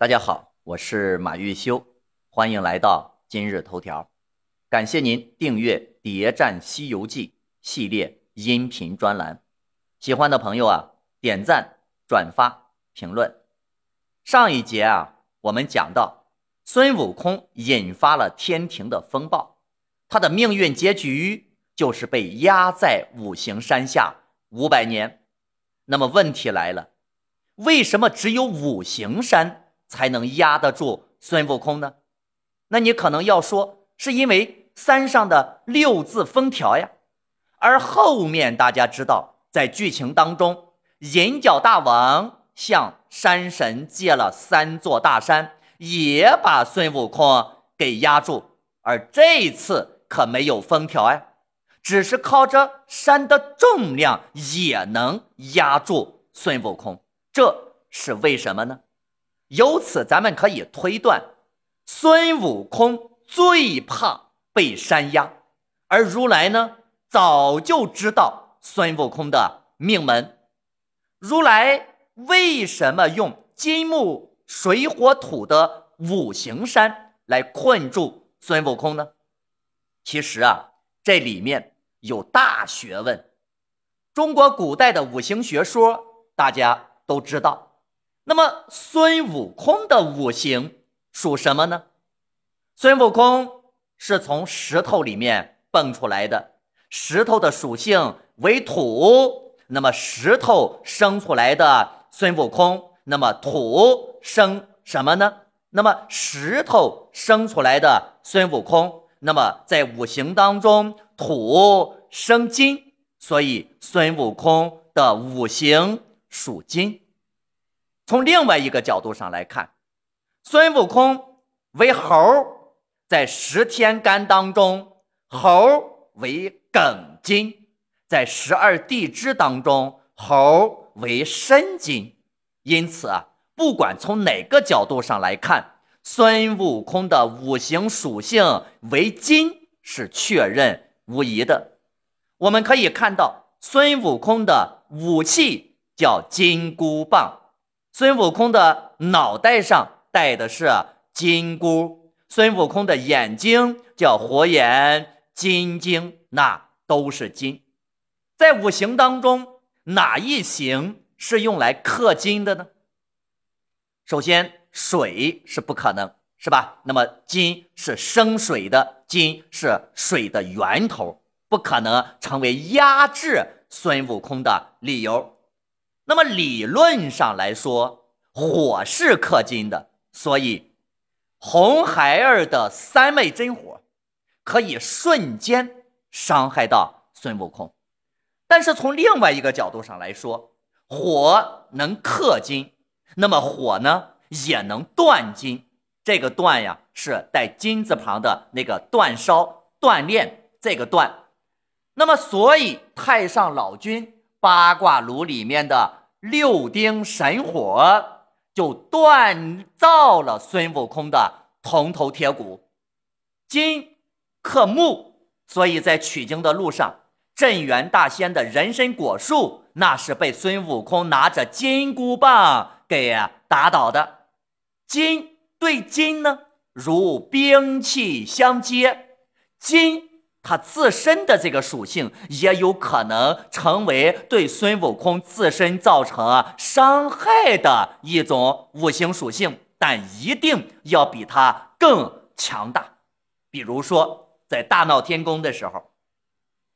大家好，我是马玉修，欢迎来到今日头条。感谢您订阅《谍战西游记》系列音频专栏，喜欢的朋友啊，点赞、转发、评论。上一节啊，我们讲到孙悟空引发了天庭的风暴，他的命运结局就是被压在五行山下五百年。那么问题来了，为什么只有五行山？才能压得住孙悟空呢？那你可能要说，是因为山上的六字封条呀。而后面大家知道，在剧情当中，银角大王向山神借了三座大山，也把孙悟空给压住。而这次可没有封条呀，只是靠着山的重量也能压住孙悟空，这是为什么呢？由此，咱们可以推断，孙悟空最怕被山压，而如来呢，早就知道孙悟空的命门。如来为什么用金木水火土的五行山来困住孙悟空呢？其实啊，这里面有大学问。中国古代的五行学说，大家都知道。那么孙悟空的五行属什么呢？孙悟空是从石头里面蹦出来的，石头的属性为土，那么石头生出来的孙悟空，那么土生什么呢？那么石头生出来的孙悟空，那么在五行当中土生金，所以孙悟空的五行属金。从另外一个角度上来看，孙悟空为猴，在十天干当中，猴为庚金，在十二地支当中，猴为申金。因此啊，不管从哪个角度上来看，孙悟空的五行属性为金是确认无疑的。我们可以看到，孙悟空的武器叫金箍棒。孙悟空的脑袋上戴的是金箍，孙悟空的眼睛叫火眼金睛，那都是金。在五行当中，哪一行是用来克金的呢？首先，水是不可能，是吧？那么金是生水的，金是水的源头，不可能成为压制孙悟空的理由。那么理论上来说，火是克金的，所以红孩儿的三昧真火可以瞬间伤害到孙悟空。但是从另外一个角度上来说，火能克金，那么火呢也能断金。这个断呀是带金字旁的那个断烧锻炼这个断。那么所以太上老君八卦炉里面的。六丁神火就锻造了孙悟空的铜头铁骨，金克木，所以在取经的路上，镇元大仙的人参果树那是被孙悟空拿着金箍棒给打倒的。金对金呢，如兵器相接，金。他自身的这个属性也有可能成为对孙悟空自身造成伤害的一种五行属性，但一定要比他更强大。比如说，在大闹天宫的时候，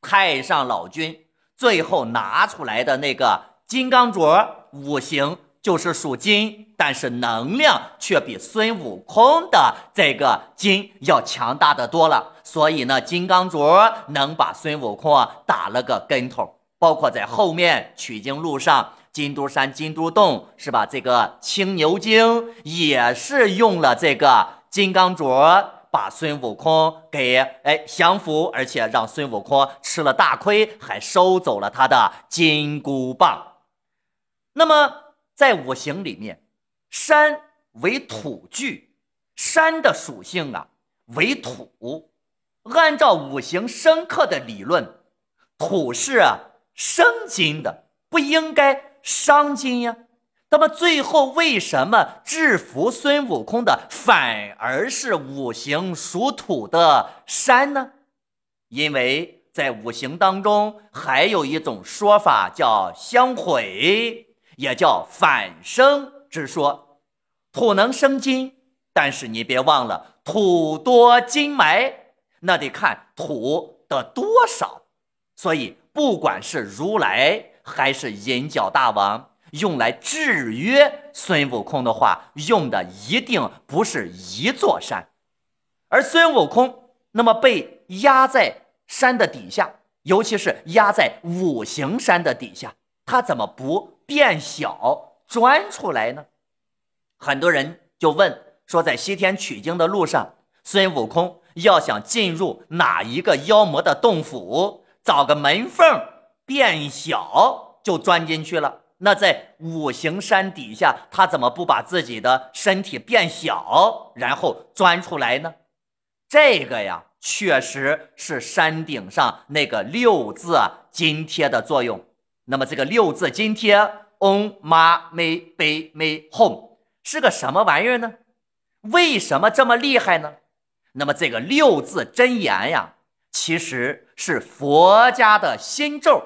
太上老君最后拿出来的那个金刚镯，五行就是属金，但是能量却比孙悟空的这个金要强大的多了。所以呢，金刚镯能把孙悟空啊打了个跟头，包括在后面取经路上，金都山、金都洞是吧？这个青牛精也是用了这个金刚镯，把孙悟空给哎降服，而且让孙悟空吃了大亏，还收走了他的金箍棒。那么在五行里面，山为土具，山的属性啊为土。按照五行生克的理论，土是生金的，不应该伤金呀。那么最后为什么制服孙悟空的反而是五行属土的山呢？因为在五行当中还有一种说法叫相毁，也叫反生之说。土能生金，但是你别忘了土多金埋，那得看土的多少。所以不管是如来还是银角大王。用来制约孙悟空的话，用的一定不是一座山，而孙悟空那么被压在山的底下，尤其是压在五行山的底下，他怎么不变小钻出来呢？很多人就问说，在西天取经的路上，孙悟空要想进入哪一个妖魔的洞府，找个门缝变小就钻进去了。那在五行山底下，他怎么不把自己的身体变小，然后钻出来呢？这个呀，确实是山顶上那个六字金贴的作用。那么这个六字金贴，Om Ma Me Be Me Home 是个什么玩意儿呢？为什么这么厉害呢？那么这个六字真言呀，其实是佛家的心咒，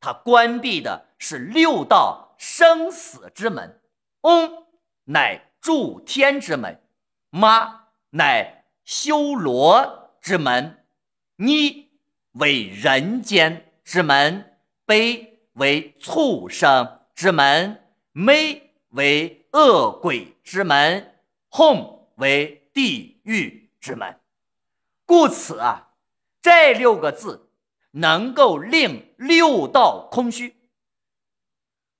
它关闭的。是六道生死之门，嗡乃助天之门，妈乃修罗之门，尼为人间之门，悲为畜生之门，昧为恶鬼之门，哄为地狱之门。故此啊，这六个字能够令六道空虚。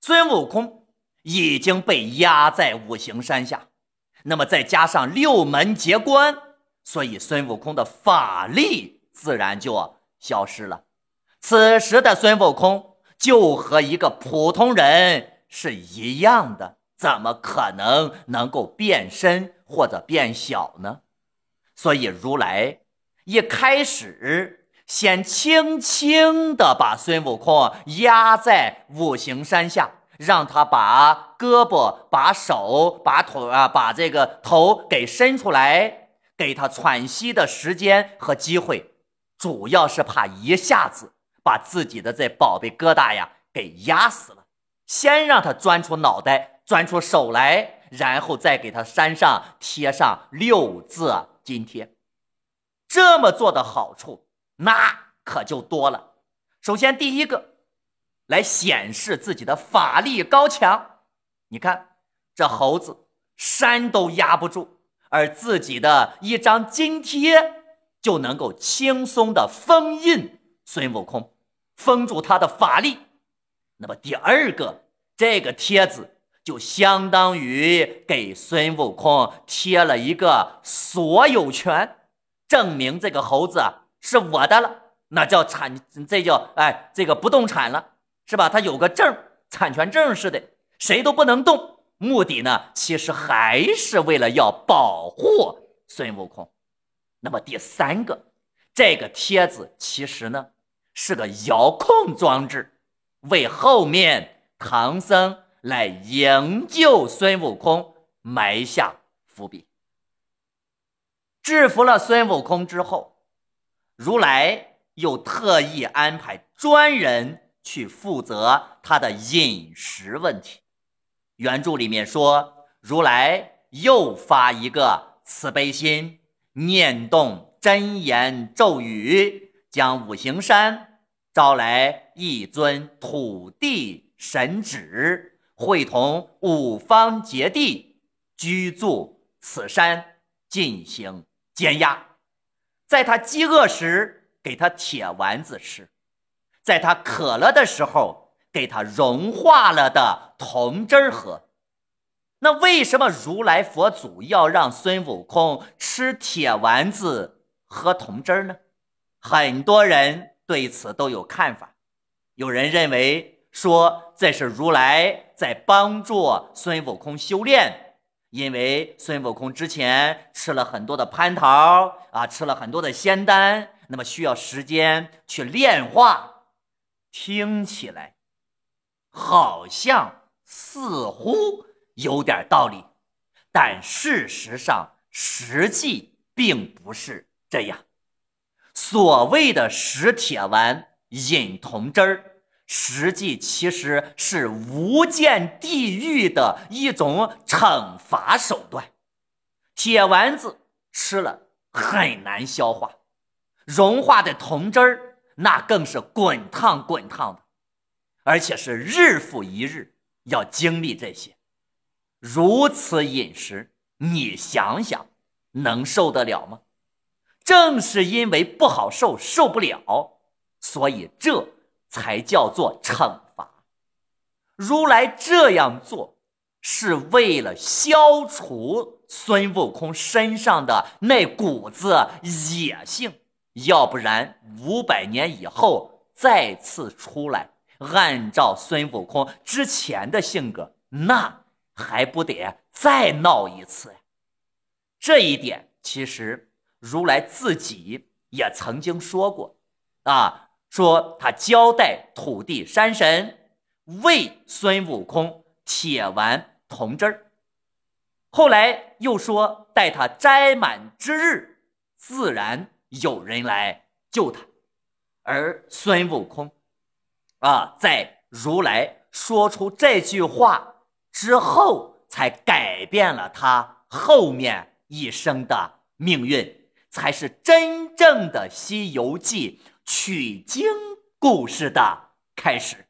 孙悟空已经被压在五行山下，那么再加上六门结关，所以孙悟空的法力自然就消失了。此时的孙悟空就和一个普通人是一样的，怎么可能能够变身或者变小呢？所以如来一开始先轻轻地把孙悟空压在五行山下。让他把胳膊、把手、把腿啊，把这个头给伸出来，给他喘息的时间和机会，主要是怕一下子把自己的这宝贝疙瘩呀给压死了。先让他钻出脑袋、钻出手来，然后再给他山上贴上六字金贴。这么做的好处那可就多了。首先，第一个。来显示自己的法力高强，你看这猴子山都压不住，而自己的一张金贴就能够轻松的封印孙悟空，封住他的法力。那么第二个，这个贴子就相当于给孙悟空贴了一个所有权，证明这个猴子是我的了，那叫产，这叫哎这个不动产了。是吧？他有个证，产权证似的，谁都不能动。目的呢，其实还是为了要保护孙悟空。那么第三个，这个贴子其实呢是个遥控装置，为后面唐僧来营救孙悟空埋下伏笔。制服了孙悟空之后，如来又特意安排专人。去负责他的饮食问题。原著里面说，如来又发一个慈悲心，念动真言咒语，将五行山招来一尊土地神旨，会同五方揭谛居住此山，进行监压。在他饥饿时，给他铁丸子吃。在他渴了的时候，给他融化了的铜汁喝。那为什么如来佛祖要让孙悟空吃铁丸子、喝铜汁呢？很多人对此都有看法。有人认为说这是如来在帮助孙悟空修炼，因为孙悟空之前吃了很多的蟠桃啊，吃了很多的仙丹，那么需要时间去炼化。听起来好像似乎有点道理，但事实上实际并不是这样。所谓的食铁丸、饮铜汁儿，实际其实是无间地狱的一种惩罚手段。铁丸子吃了很难消化，融化的铜汁儿那更是滚烫滚烫的，而且是日复一日要经历这些。如此饮食，你想想能受得了吗？正是因为不好受，受不了，所以这才叫做惩罚。如来这样做是为了消除孙悟空身上的那股子野性，要不然五百年以后再次出来，按照孙悟空之前的性格，那还不得再闹一次呀？这一点其实。如来自己也曾经说过，啊，说他交代土地山神为孙悟空铁丸铜汁儿，后来又说待他摘满之日，自然有人来救他。而孙悟空，啊，在如来说出这句话之后，才改变了他后面一生的命运。才是真正的《西游记》取经故事的开始。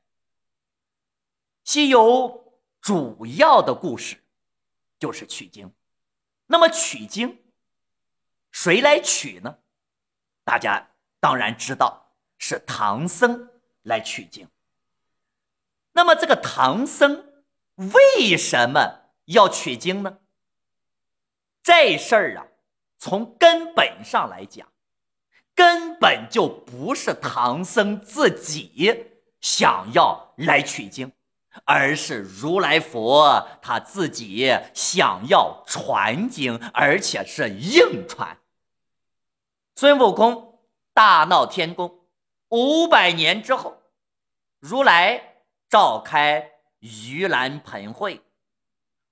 西游主要的故事就是取经。那么取经，谁来取呢？大家当然知道是唐僧来取经。那么这个唐僧为什么要取经呢？这事儿啊。从根本上来讲，根本就不是唐僧自己想要来取经，而是如来佛他自己想要传经，而且是硬传。孙悟空大闹天宫五百年之后，如来召开盂兰盆会，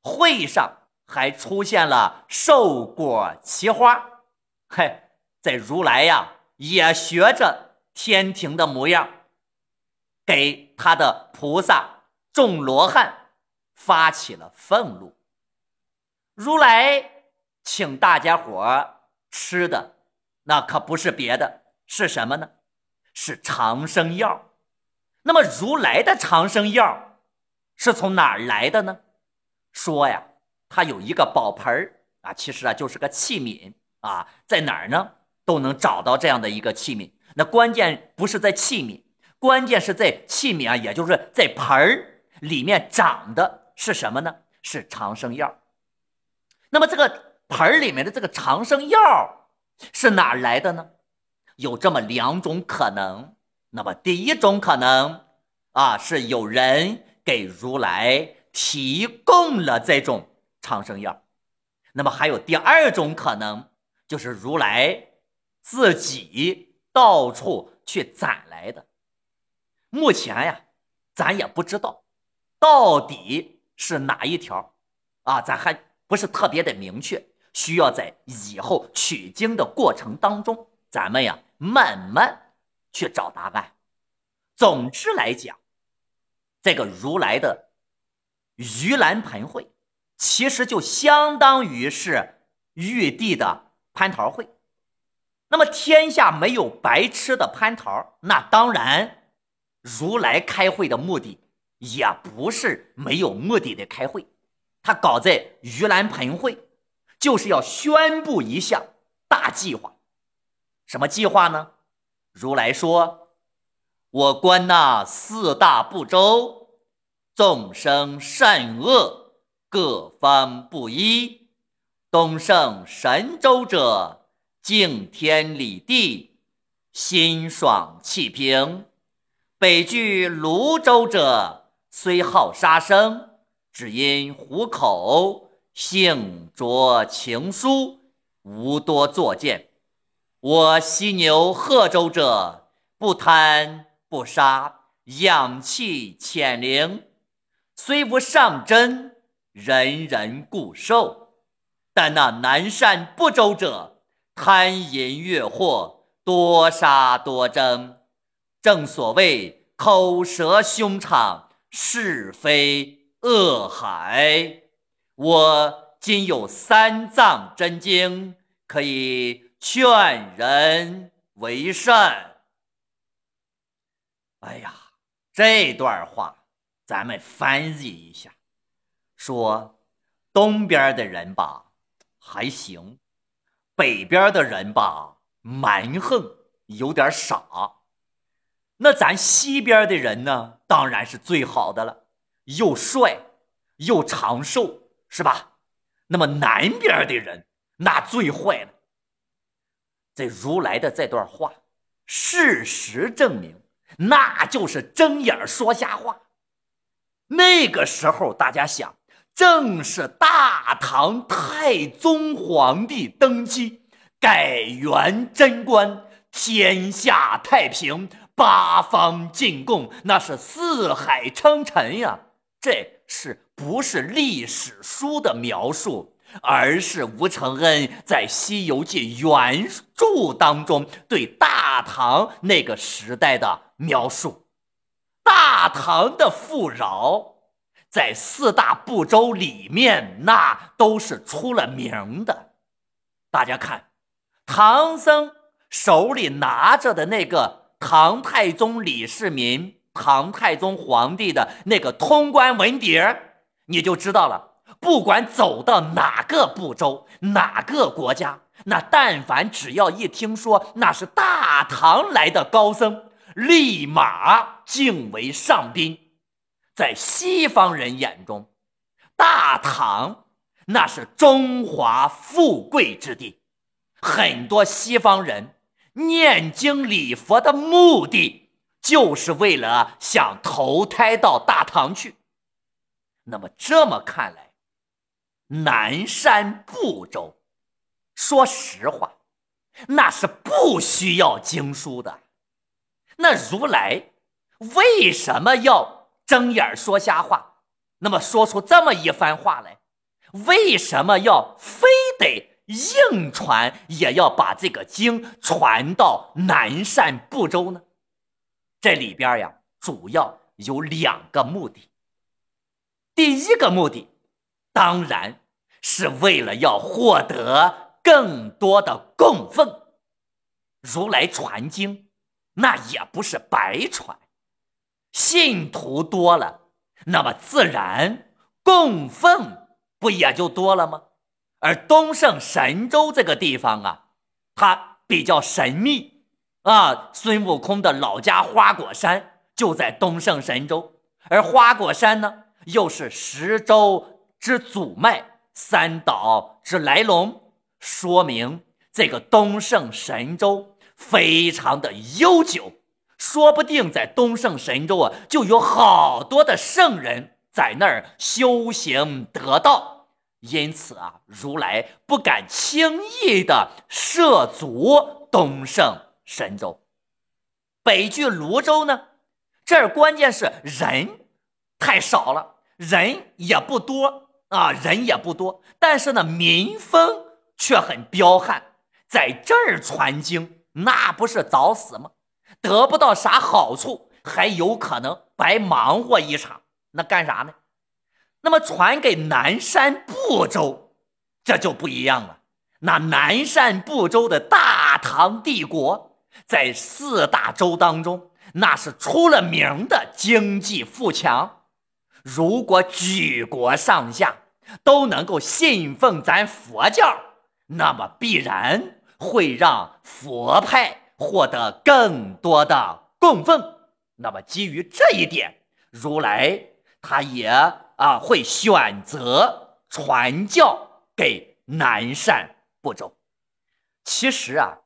会上。还出现了寿果奇花，嘿，在如来呀也学着天庭的模样，给他的菩萨众罗汉发起了俸禄。如来请大家伙吃的那可不是别的，是什么呢？是长生药。那么如来的长生药是从哪儿来的呢？说呀。他有一个宝盆儿啊，其实啊就是个器皿啊，在哪儿呢都能找到这样的一个器皿。那关键不是在器皿，关键是在器皿啊，也就是在盆儿里面长的是什么呢？是长生药。那么这个盆儿里面的这个长生药是哪来的呢？有这么两种可能。那么第一种可能啊，是有人给如来提供了这种。长生药，那么还有第二种可能，就是如来自己到处去攒来的。目前呀，咱也不知道到底是哪一条啊，咱还不是特别的明确，需要在以后取经的过程当中，咱们呀慢慢去找答案。总之来讲，这个如来的盂兰盆会。其实就相当于是玉帝的蟠桃会，那么天下没有白吃的蟠桃，那当然，如来开会的目的也不是没有目的的开会，他搞在盂兰盆会，就是要宣布一项大计划，什么计划呢？如来说：“我观那四大部洲，众生善恶。”各方不一，东胜神州者，敬天理地，心爽气平；北居泸州者，虽好杀生，只因虎口，性浊情疏，无多作见。我犀牛贺州者，不贪不杀，养气潜灵。虽无上真，人人固受。但那南赡不周者，贪淫越货，多杀多争。正所谓口舌凶场，是非恶海。我今有三藏真经，可以劝人为善。哎呀，这段话咱们翻译一下，说东边的人吧还行，北边的人吧蛮横，有点傻。那咱西边的人呢，当然是最好的了，又帅又长寿。是吧？那么南边的人那最坏了。这如来的这段话，事实证明，那就是睁眼说瞎话。那个时候，大家想，正是大唐太宗皇帝登基，改元贞观，天下太平，八方进贡，那是四海称臣呀。这是。不是历史书的描述，而是吴承恩在《西游记》原著当中对大唐那个时代的描述。大唐的富饶，在四大部洲里面，那都是出了名的。大家看，唐僧手里拿着的那个唐太宗李世民、唐太宗皇帝的那个通关文牒。你就知道了，不管走到哪个部洲、哪个国家，那但凡只要一听说那是大唐来的高僧，立马敬为上宾。在西方人眼中，大唐那是中华富贵之地，很多西方人念经礼佛的目的，就是为了想投胎到大唐去。那么这么看来，南山不周，说实话，那是不需要经书的。那如来为什么要睁眼说瞎话？那么说出这么一番话来，为什么要非得硬传，也要把这个经传到南赡部洲呢？这里边呀，主要有两个目的。第一个目的，当然是为了要获得更多的供奉。如来传经，那也不是白传，信徒多了，那么自然供奉不也就多了吗？而东胜神州这个地方啊，它比较神秘啊。孙悟空的老家花果山就在东胜神州，而花果山呢？又是十州之祖脉，三岛之来龙，说明这个东胜神州非常的悠久，说不定在东胜神州啊，就有好多的圣人在那儿修行得道，因此啊，如来不敢轻易的涉足东胜神州。北距泸州呢，这儿关键是人太少了。人也不多啊，人也不多，但是呢，民风却很彪悍。在这儿传经，那不是找死吗？得不到啥好处，还有可能白忙活一场。那干啥呢？那么传给南山部洲，这就不一样了。那南山部洲的大唐帝国，在四大洲当中，那是出了名的经济富强。如果举国上下都能够信奉咱佛教，那么必然会让佛派获得更多的供奉。那么基于这一点，如来他也啊会选择传教给南赡部洲。其实啊，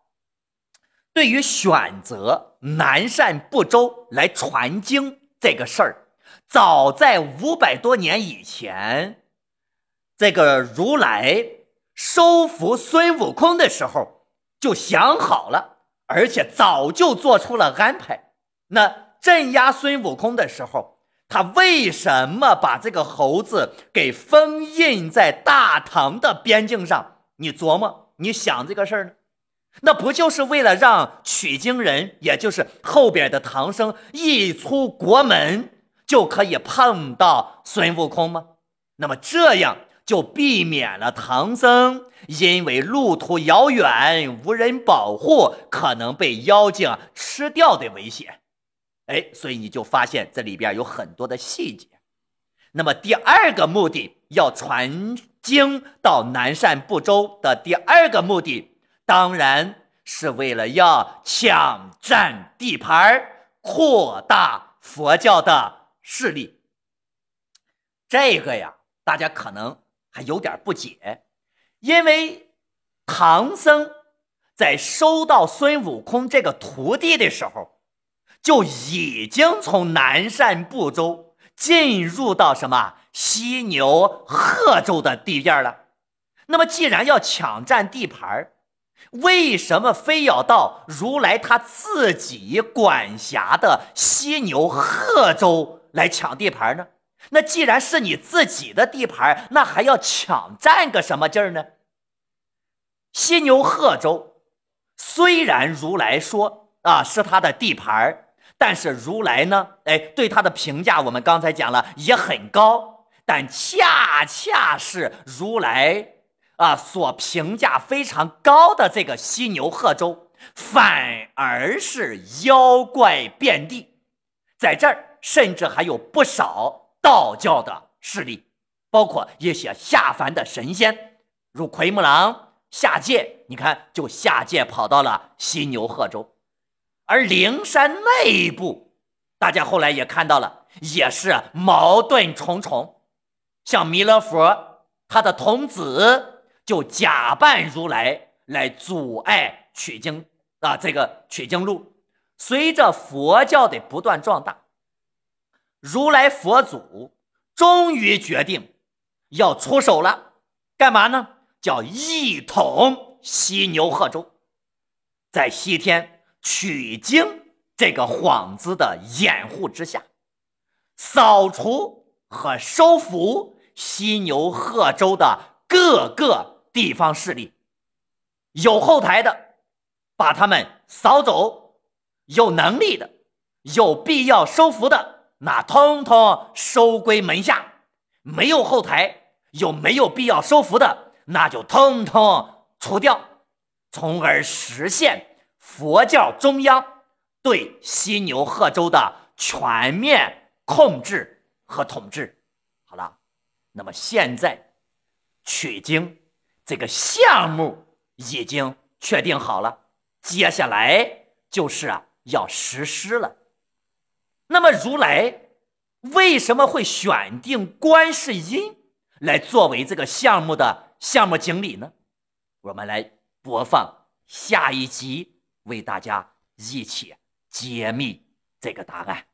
对于选择南赡部洲来传经这个事儿。早在五百多年以前，这个如来收服孙悟空的时候就想好了，而且早就做出了安排。那镇压孙悟空的时候，他为什么把这个猴子给封印在大唐的边境上？你琢磨，你想这个事儿呢？那不就是为了让取经人，也就是后边的唐僧一出国门就可以碰到孙悟空吗？那么这样就避免了唐僧因为路途遥远无人保护，可能被妖精吃掉的危险。哎，所以你就发现这里边有很多的细节。那么第二个目的要传经到南赡部洲的第二个目的，当然是为了要抢占地盘扩大佛教的势力。这个呀，大家可能还有点不解，因为唐僧在收到孙悟空这个徒弟的时候。就已经从南赡部洲进入到什么犀牛贺州的地界了。那么，既然要抢占地盘为什么非要到如来他自己管辖的犀牛贺州来抢地盘呢？那既然是你自己的地盘，那还要抢占个什么劲儿呢？犀牛贺州虽然如来说啊是他的地盘但是如来呢？哎，对他的评价，我们刚才讲了也很高，但恰恰是如来啊所评价非常高的这个犀牛贺州，反而是妖怪遍地，在这儿甚至还有不少道教的势力，包括一些下凡的神仙，如奎木狼下界，你看就下界跑到了犀牛贺州。而灵山内部，大家后来也看到了，也是矛盾重重。像弥勒佛，他的童子就假扮如来来阻碍取经啊，这个取经路。随着佛教的不断壮大，如来佛祖终于决定要出手了，干嘛呢？叫一统西牛贺州，在西天。取经这个幌子的掩护之下，扫除和收服西牛贺州的各个地方势力，有后台的把他们扫走，有能力的、有必要收服的，那通通收归门下；没有后台又没有必要收服的，那就通通除掉，从而实现。佛教中央对西牛贺州的全面控制和统治，好了，那么现在取经这个项目已经确定好了，接下来就是要实施了。那么如来为什么会选定观世音来作为这个项目的项目经理呢？我们来播放下一集。为大家一起揭秘这个答案。